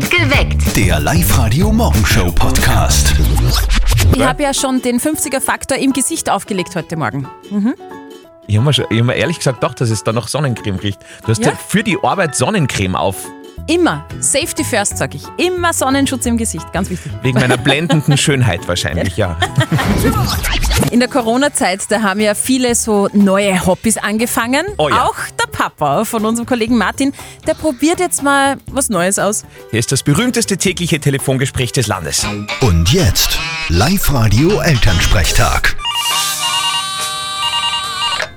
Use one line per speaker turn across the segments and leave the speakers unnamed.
Geweckt.
Der Live-Radio-Morgenshow-Podcast.
Ich habe ja schon den 50er-Faktor im Gesicht aufgelegt heute Morgen.
Ich habe mir, schon- ich hab mir ehrlich gesagt gedacht, dass es da noch Sonnencreme riecht. Du hast
Ja?
ja, für die Arbeit Sonnencreme auf.
Immer. Safety first, sag ich. Immer Sonnenschutz im Gesicht. Ganz wichtig.
Wegen meiner blendenden Schönheit wahrscheinlich, ja.
In der Corona-Zeit, da haben ja viele so neue Hobbys angefangen.
Oh ja.
Auch der Papa von unserem Kollegen Martin, der probiert jetzt mal was Neues aus.
Hier ist das berühmteste tägliche Telefongespräch des Landes.
Und jetzt Live-Radio-Elternsprechtag.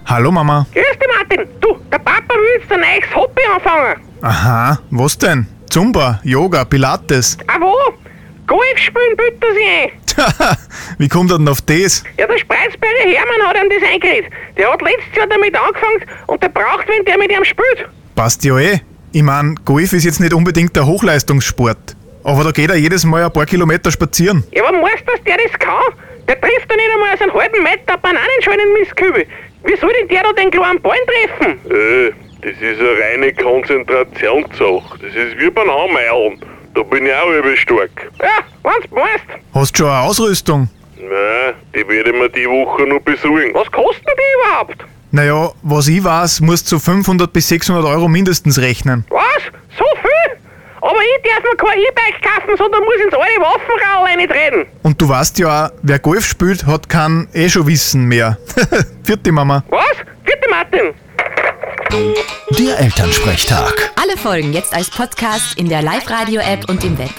Hallo Mama.
Grüß dich, Martin. Du, der Papa will jetzt ein neues Hobby anfangen.
Aha, was denn? Zumba, Yoga, Pilates.
Ah, wo? Golf spielen bitte sich ein.
Wie kommt er denn auf das?
Ja, der Spreizberger Hermann hat ihm das eingeredet. Der hat letztes Jahr damit angefangen und der braucht, wenn der mit ihm spielt.
Passt ja eh. Ich mein, Golf ist jetzt nicht unbedingt der Hochleistungssport. Aber da geht er jedes Mal ein paar Kilometer spazieren.
Ja, aber meinst du, dass der das kann? Der trifft ja nicht einmal aus einem halben Meter Bananenschalen in den Mistkübel. Wie soll denn der da den kleinen Ball treffen?
Äh, das ist eine reine Konzentrationssache. Das ist wie beim Haumeilen. Da bin ich auch übel stark.
Ja, wenn's meinst.
Hast schon eine Ausrüstung?
Nein, die werde ich mir die Woche noch besuchen.
Was kosten die überhaupt?
Naja, was ich weiß, musst du 500 bis 600 Euro mindestens rechnen.
Was? So viel? Aber ich darf mir kein E-Bike kaufen, sondern muss ins alte Waffenrau reintreten.
Und du weißt ja auch, wer Golf spielt, hat kein eh schon Wissen mehr. Vierte Mama.
Was? Bitte, Martin.
Der Elternsprechtag.
Alle Folgen jetzt als Podcast in der Live-Radio-App und im Web.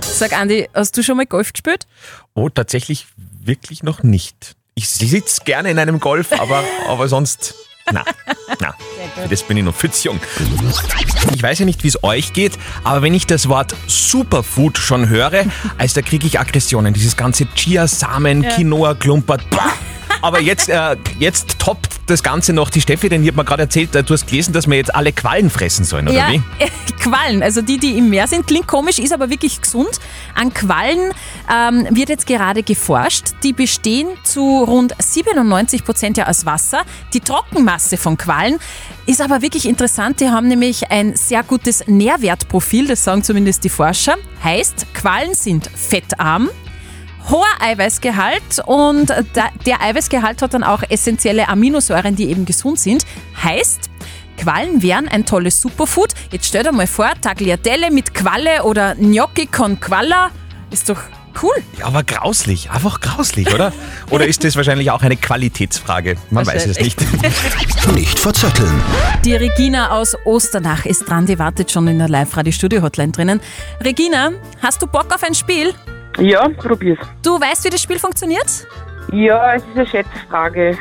Sag Andi, hast du schon mal Golf gespielt?
Oh, tatsächlich wirklich noch nicht. Ich sitze gerne in einem Golf, aber, aber sonst. Na, na, für das bin ich noch viel zu jung. Ich weiß ja nicht, wie es euch geht, aber wenn ich das Wort Superfood schon höre, also da kriege ich Aggressionen. Dieses ganze Chiasamen, Quinoa, Klumpert. Bah. Aber jetzt, äh, jetzt toppt das Ganze noch die Steffi, denn ich habe mir gerade erzählt, äh, du hast gelesen, dass wir jetzt alle Quallen fressen sollen, oder
ja,
wie?
Quallen, also die, die im Meer sind, klingt komisch, ist aber wirklich gesund. An Quallen ähm, wird jetzt gerade geforscht. Die bestehen zu rund 97 Prozent ja aus Wasser. Die Trockenmasse von Quallen ist aber wirklich interessant. Die haben nämlich ein sehr gutes Nährwertprofil, das sagen zumindest die Forscher. Heißt, Quallen sind fettarm, hoher Eiweißgehalt und der Eiweißgehalt hat dann auch essentielle Aminosäuren, die eben gesund sind. Heißt, Quallen wären ein tolles Superfood. Jetzt stell dir mal vor, Tagliatelle mit Qualle oder Gnocchi con Qualla. Ist doch cool.
Ja, aber grauslich, einfach grauslich, oder? Oder ist das wahrscheinlich auch eine Qualitätsfrage? Man weiß es nicht.
Nicht verzetteln.
Die Regina aus Osternach ist dran, die wartet schon in der Live-Radio-Studio-Hotline drinnen. Regina, hast du Bock auf ein Spiel?
Ja, probier's.
Du weißt, wie das Spiel funktioniert?
Ja, es ist eine Schätzfrage.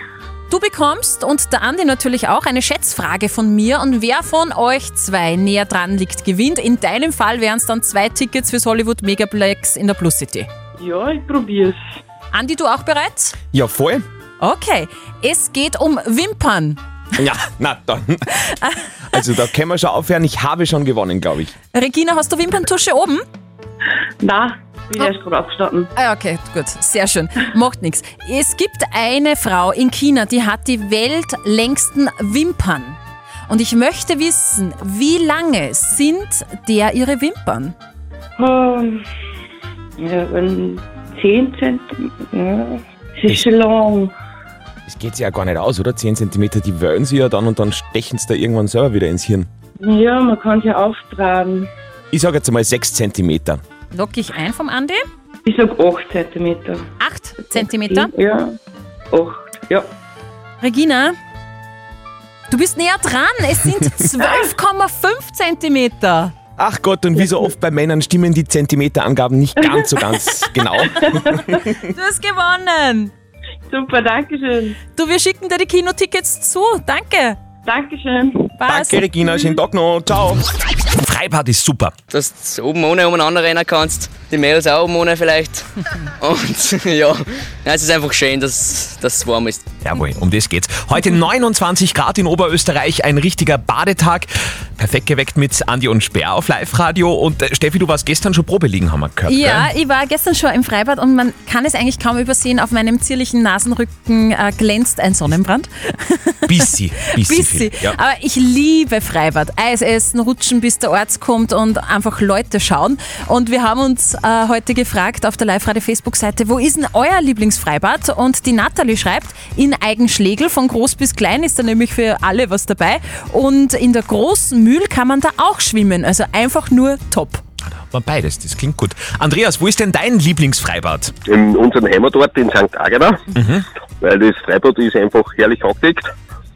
Du bekommst und der Andi natürlich auch eine Schätzfrage von mir und wer von euch zwei näher dran liegt, gewinnt. In deinem Fall wären es dann zwei Tickets fürs Hollywood Megaplex in der Plus City.
Ja, ich probier's.
Andi, du auch bereit?
Ja, voll.
Okay, es geht um Wimpern.
Ja, na dann. Also da können wir schon aufhören. Ich habe schon gewonnen, glaube ich.
Regina, hast du Wimperntusche oben?
Na, bin erst gerade aufgestanden.
Ah, okay, gut, sehr schön. Macht nichts. Es gibt eine Frau in China, die hat die weltlängsten Wimpern. Und ich möchte wissen, wie lange sind der ihre Wimpern?
Ähm, Ja, wenn 10 cm. Ja, es ist schon lang.
Das geht sich ja gar nicht aus, oder? 10 cm, die wöhlen sie ja dann und dann stechen sie da irgendwann selber wieder ins Hirn.
Ja, man kann es ja auftragen.
Ich sage jetzt mal 6 cm.
Lock ich ein vom Andi?
Ich sag 8 cm.
8 Zentimeter.
Ja, 8. Ja.
Regina, du bist näher dran. Es sind 12,5 Zentimeter.
Ach Gott, und wie so oft bei Männern stimmen die Zentimeterangaben nicht ganz so ganz genau.
Du hast gewonnen.
Super, Dankeschön.
Du, wir schicken dir die Kinotickets zu. Danke.
Dankeschön.
Passt.
Danke, Regina. Schönen Tag noch. Ciao. Freibad ist super.
dass du oben ohne umeinander rennen kannst, die Mädels auch oben ohne vielleicht. Und ja, es ist einfach schön, dass dass es warm ist.
Jawohl, um das geht's. Heute 29 Grad in Oberösterreich, ein richtiger Badetag. Perfekt geweckt mit Andi und Speer auf Live-Radio. Und äh, Steffi, du warst gestern schon Probe liegen, haben wir gehört.
Ja,
Gell?
ich war gestern schon im Freibad und man kann es eigentlich kaum übersehen. Auf meinem zierlichen Nasenrücken äh, glänzt ein Sonnenbrand.
Bissi. Bissi.
Bissi.
viel. Ja.
Aber ich liebe Freibad. Eis essen, rutschen bis der Arzt kommt und einfach Leute schauen. Und wir haben uns äh, heute gefragt auf der Live-Radio-Facebook-Seite, wo ist denn euer Lieblingsfreibad? Und die Natalie schreibt, in Eigenschlegel, von groß bis klein ist da nämlich für alle was dabei. Und in der großen Mühl kann man da auch schwimmen. Also einfach nur top.
Beides, das klingt gut. Andreas, wo ist denn dein Lieblingsfreibad?
in unserem Heimatort in St. Agata, weil das Freibad ist einfach herrlich angedeckt,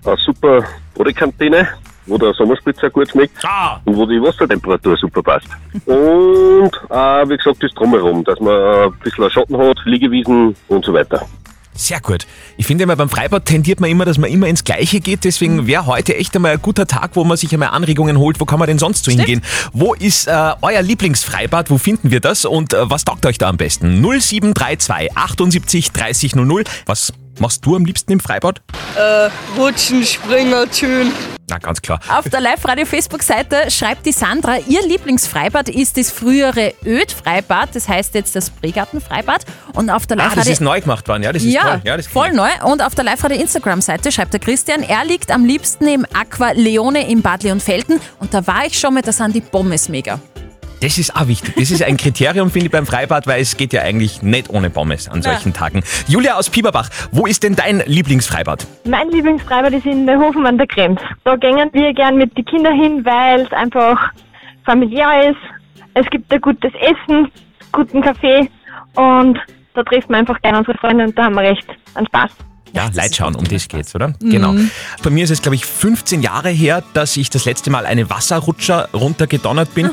eine super Badekantine, wo der Sommerspritzer gut schmeckt
Ah.
und wo die Wassertemperatur super passt. Und äh, wie gesagt, das drumherum, dass man ein bisschen Schatten hat, Liegewiesen und so weiter.
Sehr gut. Ich finde immer, beim Freibad tendiert man immer, dass man immer ins Gleiche geht. Deswegen wäre heute echt einmal ein guter Tag, wo man sich einmal Anregungen holt. Wo kann man denn sonst so hingehen? Wo ist äh, euer Lieblingsfreibad? Wo finden wir das? Und äh, was taugt euch da am besten? 0732 78 30 00. Was machst du am liebsten im Freibad?
Äh, Rutschen, Springer, Tschön.
Na, ganz klar.
Auf der Live-Radio-Facebook-Seite schreibt die Sandra, ihr Lieblingsfreibad ist das frühere Öd-Freibad, das heißt jetzt das Bregarten-Freibad. Und auf der
Ah, das
Live-Radio...
ist neu gemacht worden. Ja, das ist
ja,
toll. Ja, das
voll neu. Und auf der Live-Radio-Instagram-Seite schreibt der Christian, er liegt am liebsten im Aqua Leone in Bad Leonfelden. Und da war ich schon mal, da sind die Pommes mega.
Das ist auch wichtig. Das ist ein Kriterium, finde ich, beim Freibad, weil es geht ja eigentlich nicht ohne Pommes an solchen Tagen. Julia aus Pieperbach, wo ist denn dein Lieblingsfreibad?
Mein Lieblingsfreibad ist in der Hofen an der Krems. Da gehen wir gern mit den Kindern hin, weil es einfach familiär ist. Es gibt da gutes Essen, guten Kaffee und da trifft man einfach gerne unsere Freunde und da haben wir recht an Spaß.
Ja, Leid schauen, um das geht's, oder?
Mhm.
Genau. Bei mir ist es, glaube ich, 15 Jahre her, dass ich das letzte Mal eine Wasserrutscher runtergedonnert bin.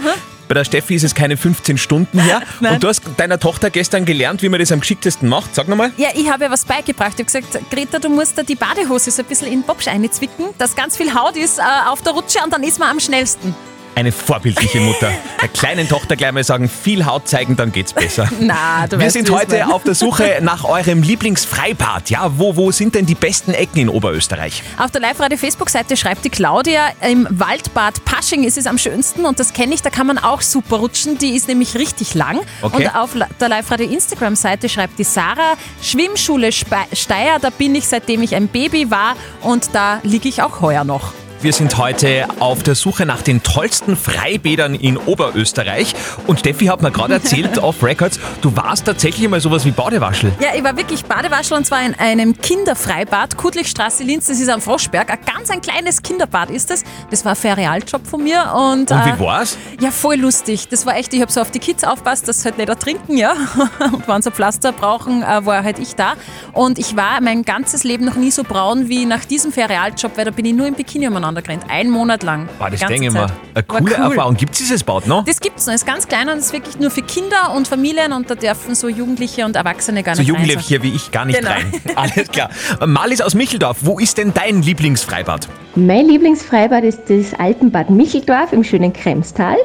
Bei der Steffi ist es keine 15 Stunden her.
Nein.
Und du hast deiner Tochter gestern gelernt, wie man das am geschicktesten macht. Sag nochmal.
Ja, ich habe ja was beigebracht. Ich habe gesagt, Greta, du musst da die Badehose so ein bisschen in den Bobsch einzwicken, dass ganz viel Haut ist äh, auf der Rutsche und dann ist man am schnellsten.
Eine vorbildliche Mutter. Der kleinen Tochter gleich mal sagen, viel Haut zeigen, dann geht's besser.
Na, du
Wir
weißt,
sind heute auf der Suche nach eurem Lieblingsfreibad. Ja, wo, wo sind denn die besten Ecken in Oberösterreich?
Auf der Live-Radio-Facebook-Seite schreibt die Claudia, im Waldbad Pasching ist es am schönsten und das kenne ich, da kann man auch super rutschen, die ist nämlich richtig lang.
Okay.
Und auf der Live-Radio-Instagram-Seite schreibt die Sarah, Schwimmschule Spe Steyr, da bin ich seitdem ich ein Baby war und da liege ich auch heuer noch.
Wir sind heute auf der Suche nach den tollsten Freibädern in Oberösterreich. Und Steffi hat mir gerade erzählt, off Records, du warst tatsächlich mal sowas wie Badewaschel.
Ja, ich war wirklich Badewaschel und zwar in einem Kinderfreibad, Kudlichstraße Linz, das ist am Froschberg. Ein ganz ein kleines Kinderbad ist das. Das war ein Ferialjob von mir. Und,
Und
äh,
wie war's?
Ja, voll lustig. Das war echt, ich habe so auf die Kids aufpasst, dass sie halt nicht ertrinken, ja. Und wenn sie Pflaster brauchen, äh, war halt ich da. Und ich war mein ganzes Leben noch nie so braun wie nach diesem Ferialjob, weil da bin ich nur im Bikini umeinander gerannt. Einen Monat lang.
War das
Die ganze
denke ich mal eine coole
cool.
Erfahrung. Gibt es dieses Bad noch?
Das gibt's noch, ist ganz klein und ist wirklich nur für Kinder und Familien und da dürfen so Jugendliche und Erwachsene gar
So
nicht rein.
Jugendliche wie ich gar nicht
Genau.
rein. Alles klar. Marlies aus Micheldorf, wo ist denn dein Lieblingsfreibad?
Mein Lieblingsfreibad ist das Alpenbad Micheldorf im schönen Kremstal.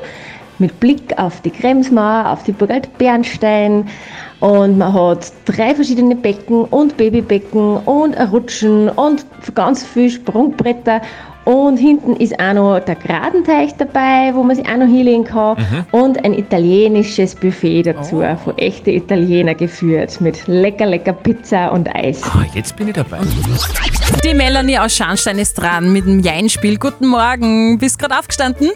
Mit Blick auf die Kremsmauer, auf die Burg Alt-Bernstein. Und man hat drei verschiedene Becken und Babybecken und ein Rutschen und ganz viel Sprungbretter. Und hinten ist auch noch der Gradenteich dabei, wo man sich auch noch hinlegen kann. Und ein italienisches Buffet dazu, von echten Italiener geführt. Mit lecker, lecker Pizza und Eis.
Ah, jetzt bin ich dabei.
Die Melanie aus Scharnstein ist dran mit dem Jeinspiel. Guten Morgen. Bist gerade aufgestanden?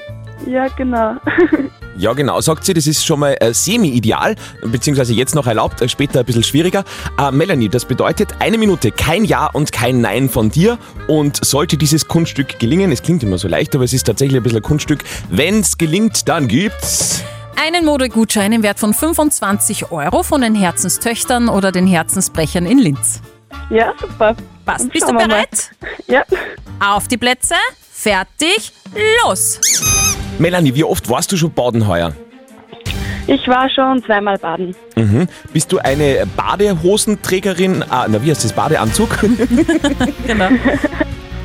Ja, genau.
Ja, genau, sagt sie, das ist schon mal äh, semi-ideal, beziehungsweise jetzt noch erlaubt, äh, später ein bisschen schwieriger. Äh, Melanie, das bedeutet eine Minute, kein Ja und kein Nein von dir. Und sollte dieses Kunststück gelingen, es klingt immer so leicht, aber es ist tatsächlich ein bisschen ein Kunststück. Wenn es gelingt, dann gibt's.
Einen Modegutschein im Wert von 25 Euro von den Herzenstöchtern oder den Herzensbrechern in Linz.
Ja, super.
Passt. Bist du
wir mal.
bereit?
Ja.
Auf die Plätze, fertig, los!
Melanie, wie oft warst du schon baden heuer?
Ich war schon zweimal baden.
Mhm. Bist du eine Badehosenträgerin? Ah, na, wie heißt das? Badeanzug?
genau.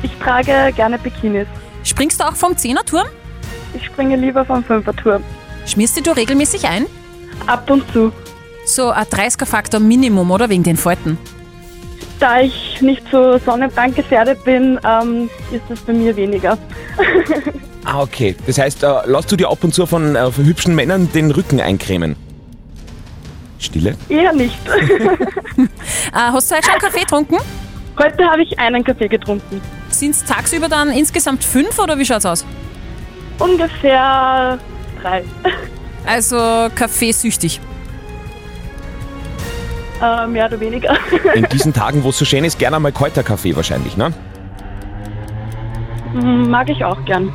Ich trage gerne Bikinis.
Springst du auch vom Zehnerturm?
Ich springe lieber vom Fünferturm.
Schmierst du regelmäßig ein?
Ab und zu.
So ein 30er-Faktor Minimum, oder? Wegen den Falten.
Da ich nicht so sonnenbrand gefährdet bin, ähm, ist es bei mir weniger.
ah, okay. Das heißt, äh, lass du dir ab und zu von, äh, von hübschen Männern den Rücken eincremen? Stille?
Eher nicht.
Äh, hast du heute schon einen Kaffee getrunken?
Heute habe ich einen Kaffee getrunken.
Sind es tagsüber dann insgesamt fünf oder wie schaut's aus?
Ungefähr drei.
Also kaffeesüchtig.
Äh, mehr oder weniger.
In diesen Tagen, wo es so schön ist, gerne einmal kalter Kaffee wahrscheinlich, ne?
Mm, Mag ich auch gern.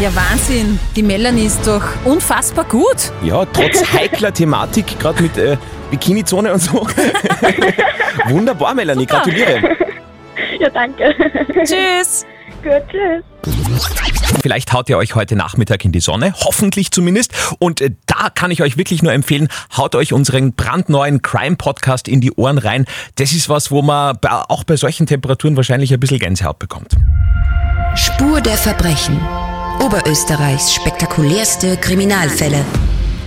Ja, Wahnsinn. Die Melanie ist doch unfassbar gut.
Ja, trotz heikler Thematik, gerade mit äh, Bikini-Zone und so. Wunderbar, Melanie, gratuliere.
Ja, danke.
Tschüss.
Gut, tschüss.
Vielleicht haut ihr euch heute Nachmittag in die Sonne, hoffentlich zumindest. Und äh, da kann ich euch wirklich nur empfehlen, haut euch unseren brandneuen Crime-Podcast in die Ohren rein. Das ist was, wo man auch bei solchen Temperaturen wahrscheinlich ein bisschen Gänsehaut bekommt.
Spur der Verbrechen. Oberösterreichs spektakulärste Kriminalfälle.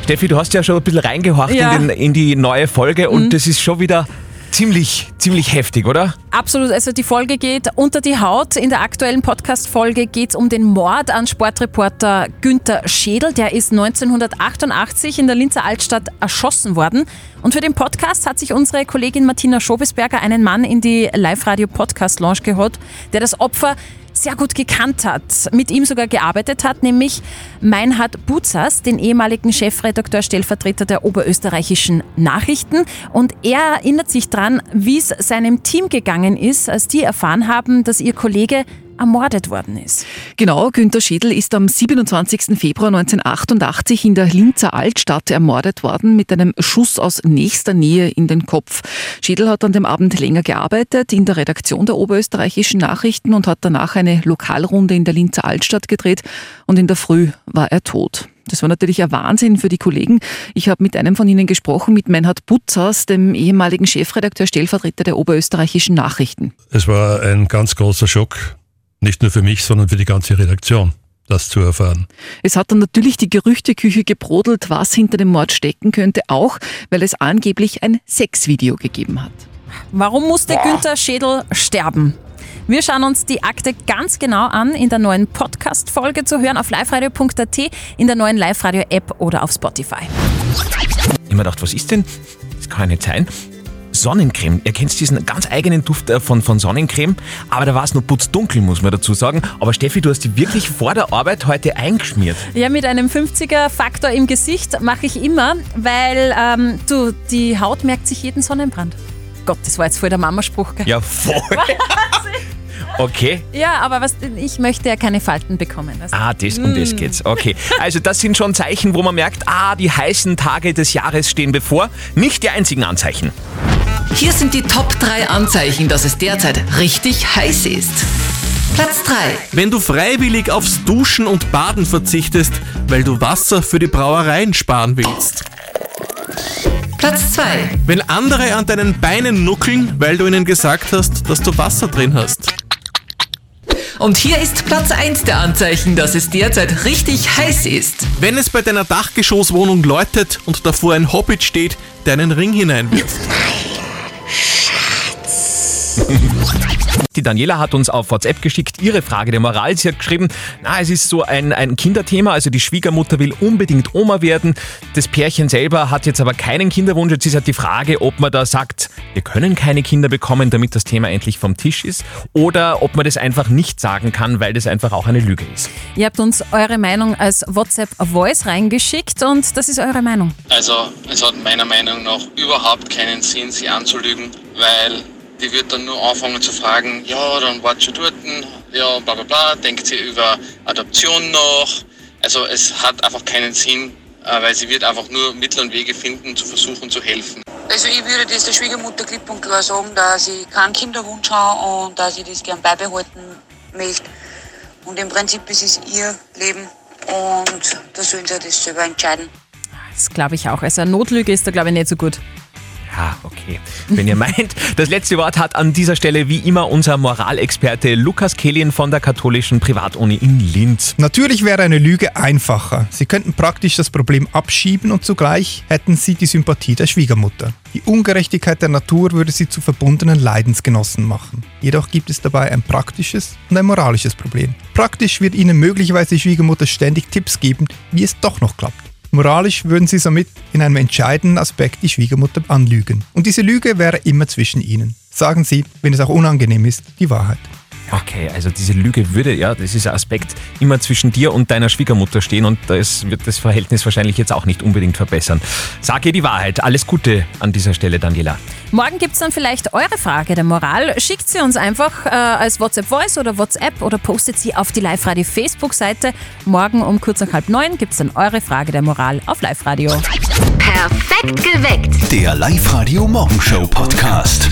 Steffi, du hast ja schon ein bisschen reingehorcht
Ja.
in, den, in die neue Folge und
Mhm.
das ist schon wieder ziemlich, ziemlich heftig, oder?
Absolut, also die Folge geht unter die Haut. In der aktuellen Podcast-Folge geht es um den Mord an Sportreporter Günther Schädel. Der ist 1988 in der Linzer Altstadt erschossen worden. Und für den Podcast hat sich unsere Kollegin Martina Schobesberger einen Mann in die Live-Radio-Podcast-Lounge geholt, der das Opfer sehr gut gekannt hat, mit ihm sogar gearbeitet hat, nämlich Meinhard Buzas, den ehemaligen Chefredakteur, Stellvertreter der oberösterreichischen Nachrichten. Und er erinnert sich dran, wie es seinem Team gegangen ist, als die erfahren haben, dass ihr Kollege ermordet worden ist.
Genau, Günter Schädel ist am 27. Februar 1988 in der Linzer Altstadt ermordet worden mit einem Schuss aus nächster Nähe in den Kopf. Schädel hat an dem Abend länger gearbeitet in der Redaktion der oberösterreichischen Nachrichten und hat danach eine Lokalrunde in der Linzer Altstadt gedreht und in der Früh war er tot. Das war natürlich ein Wahnsinn für die Kollegen. Ich habe mit einem von ihnen gesprochen, mit Meinhard Butzers, dem ehemaligen Chefredakteur, Stellvertreter der oberösterreichischen Nachrichten.
Es war ein ganz großer Schock, nicht nur für mich, sondern für die ganze Redaktion, das zu erfahren.
Es hat dann natürlich die Gerüchteküche gebrodelt, was hinter dem Mord stecken könnte, auch weil es angeblich ein Sexvideo gegeben hat.
Warum musste Günther Schädel sterben? Wir schauen uns die Akte ganz genau an in der neuen Podcast-Folge zu hören auf liveradio.at, in der neuen Live-Radio-App oder auf Spotify.
Ich hab mir gedacht, was ist denn? Das kann ja nicht sein. Sonnencreme. Ihr kennt diesen ganz eigenen Duft äh, von, von Sonnencreme, aber da war es nur putzdunkel, muss man dazu sagen. Aber Steffi, du hast die wirklich vor der Arbeit heute eingeschmiert.
Ja, mit einem 50er-Faktor im Gesicht mache ich immer, weil ähm, du, die Haut merkt sich jeden Sonnenbrand. Gott, das war jetzt voll der Mamaspruch. Gell?
Ja, voll. Okay.
Ja, aber was, ich möchte ja keine Falten bekommen. du?
Ah, das, um das
Mm.
geht's. Okay. Also das sind schon Zeichen, wo man merkt, ah, die heißen Tage des Jahres stehen bevor. Nicht die einzigen Anzeichen.
Hier sind die Top 3 Anzeichen, dass es derzeit richtig heiß ist. Platz 3.
Wenn du freiwillig aufs Duschen und Baden verzichtest, weil du Wasser für die Brauereien sparen willst.
Platz 2.
Wenn andere an deinen Beinen nuckeln, weil du ihnen gesagt hast, dass du Wasser drin hast.
Und hier ist Platz 1 der Anzeichen, dass es derzeit richtig heiß ist.
Wenn es bei deiner Dachgeschosswohnung läutet und davor ein Hobbit steht, der einen Ring hineinwirft.
Die Daniela hat uns auf WhatsApp geschickt ihre Frage der Moral. Sie hat geschrieben, na, es ist so ein, ein Kinderthema, also die Schwiegermutter will unbedingt Oma werden. Das Pärchen selber hat jetzt aber keinen Kinderwunsch. Jetzt ist halt die Frage, ob man da sagt, wir können keine Kinder bekommen, damit das Thema endlich vom Tisch ist, oder ob man das einfach nicht sagen kann, weil das einfach auch eine Lüge ist.
Ihr habt uns eure Meinung als WhatsApp-Voice reingeschickt und das ist eure Meinung.
Also es hat meiner Meinung nach überhaupt keinen Sinn, sie anzulügen, weil die wird dann nur anfangen zu fragen, ja, dann wart schon dort, ja, bla bla bla, denkt sie über Adoption nach. Also es hat einfach keinen Sinn, äh, weil sie wird einfach nur Mittel und Wege finden, zu versuchen zu helfen.
Also ich würde das der Schwiegermutter klipp und klar sagen, dass ich keinen Kinderwunsch habe und dass ich das gern beibehalten möchte. Und im Prinzip ist es ihr Leben und da sollen sie das selber entscheiden.
Das glaube ich auch. Also eine Notlüge ist da, glaube ich, nicht so gut.
Ja, okay. Wenn ihr meint, das letzte Wort hat an dieser Stelle wie immer unser Moralexperte Lukas Kehlin von der katholischen Privatuni in Linz.
Natürlich wäre eine Lüge einfacher. Sie könnten praktisch das Problem abschieben und zugleich hätten sie die Sympathie der Schwiegermutter. Die Ungerechtigkeit der Natur würde sie zu verbundenen Leidensgenossen machen. Jedoch gibt es dabei ein praktisches und ein moralisches Problem. Praktisch wird ihnen möglicherweise die Schwiegermutter ständig Tipps geben, wie es doch noch klappt. Moralisch würden sie somit in einem entscheidenden Aspekt die Schwiegermutter anlügen. Und diese Lüge wäre immer zwischen ihnen. Sagen sie, wenn es auch unangenehm ist, die Wahrheit.
Okay, also diese Lüge würde, ja, das ist ein Aspekt, immer zwischen dir und deiner Schwiegermutter stehen und das wird das Verhältnis wahrscheinlich jetzt auch nicht unbedingt verbessern. Sag ihr die Wahrheit. Alles Gute an dieser Stelle, Daniela.
Morgen gibt es dann vielleicht eure Frage der Moral. Schickt sie uns einfach äh, als WhatsApp-Voice oder WhatsApp oder postet sie auf die Live-Radio-Facebook-Seite. Morgen um kurz nach halb neun gibt es dann eure Frage der Moral auf Live-Radio.
Perfekt geweckt. Der Live-Radio Morgenshow Podcast.